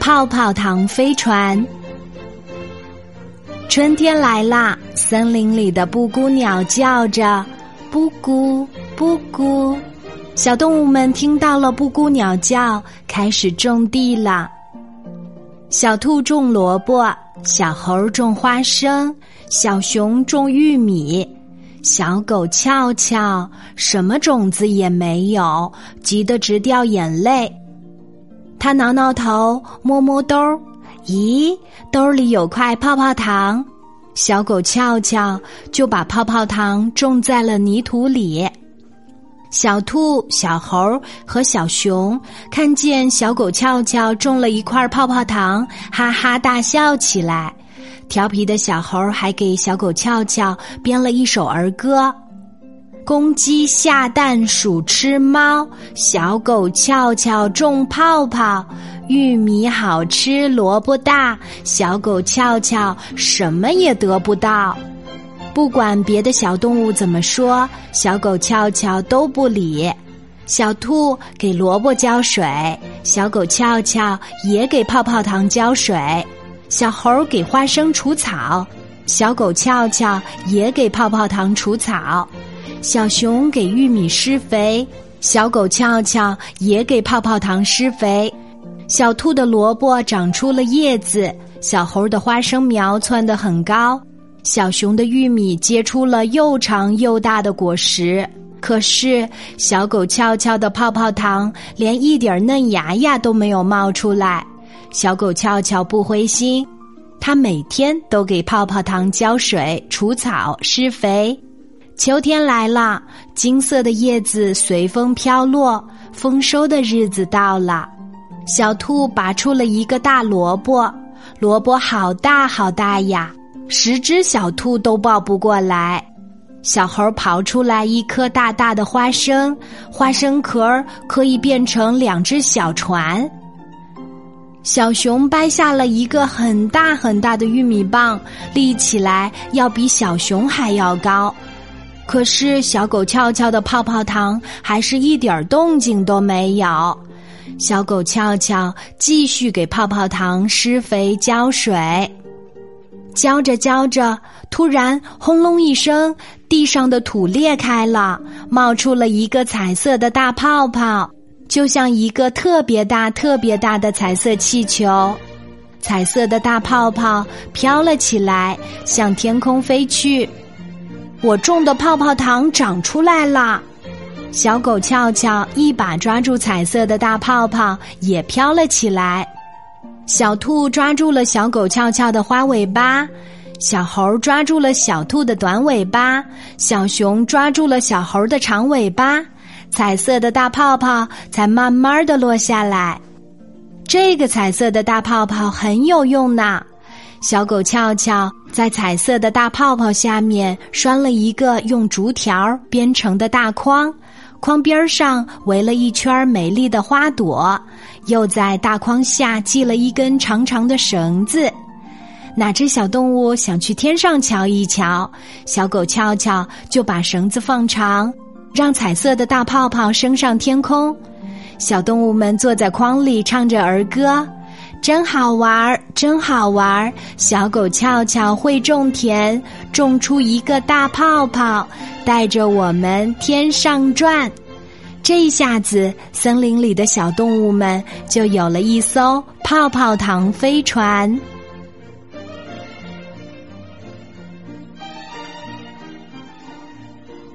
泡泡糖飞船。春天来啦，森林里的布谷鸟叫着“布谷布谷”，小动物们听到了布谷鸟叫，开始种地了。小兔种萝卜，小猴种花生，小熊种玉米。小狗翘翘什么种子也没有，急得直掉眼泪。他挠挠头，摸摸兜儿，咦，兜里有块泡泡糖。小狗翘翘就把泡泡糖种在了泥土里。小兔、小猴和小熊看见小狗翘翘种了一块泡泡糖，哈哈大笑起来。调皮的小猴还给小狗翘翘编了一首儿歌：“公鸡下蛋鼠吃猫，小狗翘翘种泡泡，玉米好吃萝卜大，小狗翘翘什么也得不到。”不管别的小动物怎么说，小狗翘翘都不理。小兔给萝卜浇水，小狗翘翘也给泡泡糖浇水。小猴给花生除草，小狗翘翘也给泡泡糖除草；小熊给玉米施肥，小狗翘翘也给泡泡糖施肥。小兔的萝卜长出了叶子，小猴的花生苗窜得很高，小熊的玉米结出了又长又大的果实。可是，小狗翘翘的泡泡糖连一点嫩芽芽都没有冒出来。小狗翘翘不灰心，它每天都给泡泡糖浇水、除草、施肥。秋天来了，金色的叶子随风飘落，丰收的日子到了。小兔拔出了一个大萝卜，萝卜好大好大呀，十只小兔都抱不过来。小猴刨出来一颗大大的花生，花生壳可以变成两只小船。小熊掰下了一个很大很大的玉米棒，立起来要比小熊还要高。可是小狗翘翘的泡泡糖还是一点动静都没有。小狗翘翘继续给泡泡糖施肥浇水，浇着浇着，突然轰隆一声，地上的土裂开了，冒出了一个彩色的大泡泡。就像一个特别大、特别大的彩色气球，彩色的大泡泡飘了起来，向天空飞去。我种的泡泡糖长出来了，小狗翘翘一把抓住彩色的大泡泡，也飘了起来。小兔抓住了小狗翘翘的花尾巴，小猴抓住了小兔的短尾巴，小熊抓住了小猴的长尾巴。彩色的大泡泡才慢慢的落下来，这个彩色的大泡泡很有用呢。小狗翘翘在彩色的大泡泡下面拴了一个用竹条编成的大筐，筐边上围了一圈美丽的花朵，又在大筐下系了一根长长的绳子。哪只小动物想去天上瞧一瞧，小狗翘翘就把绳子放长。让彩色的大泡泡升上天空，小动物们坐在筐里唱着儿歌，真好玩儿，真好玩儿。小狗翘翘会种田，种出一个大泡泡，带着我们天上转。这一下子，森林里的小动物们就有了一艘泡泡糖飞船。